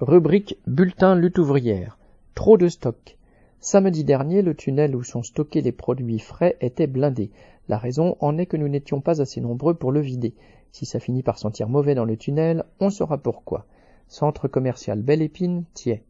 Rubrique Bulletin lutte ouvrière. Trop de stock. Samedi dernier, le tunnel où sont stockés les produits frais était blindé. La raison en est que nous n'étions pas assez nombreux pour le vider. Si ça finit par sentir mauvais dans le tunnel, on saura pourquoi. Centre commercial Belle Épine, Thiers.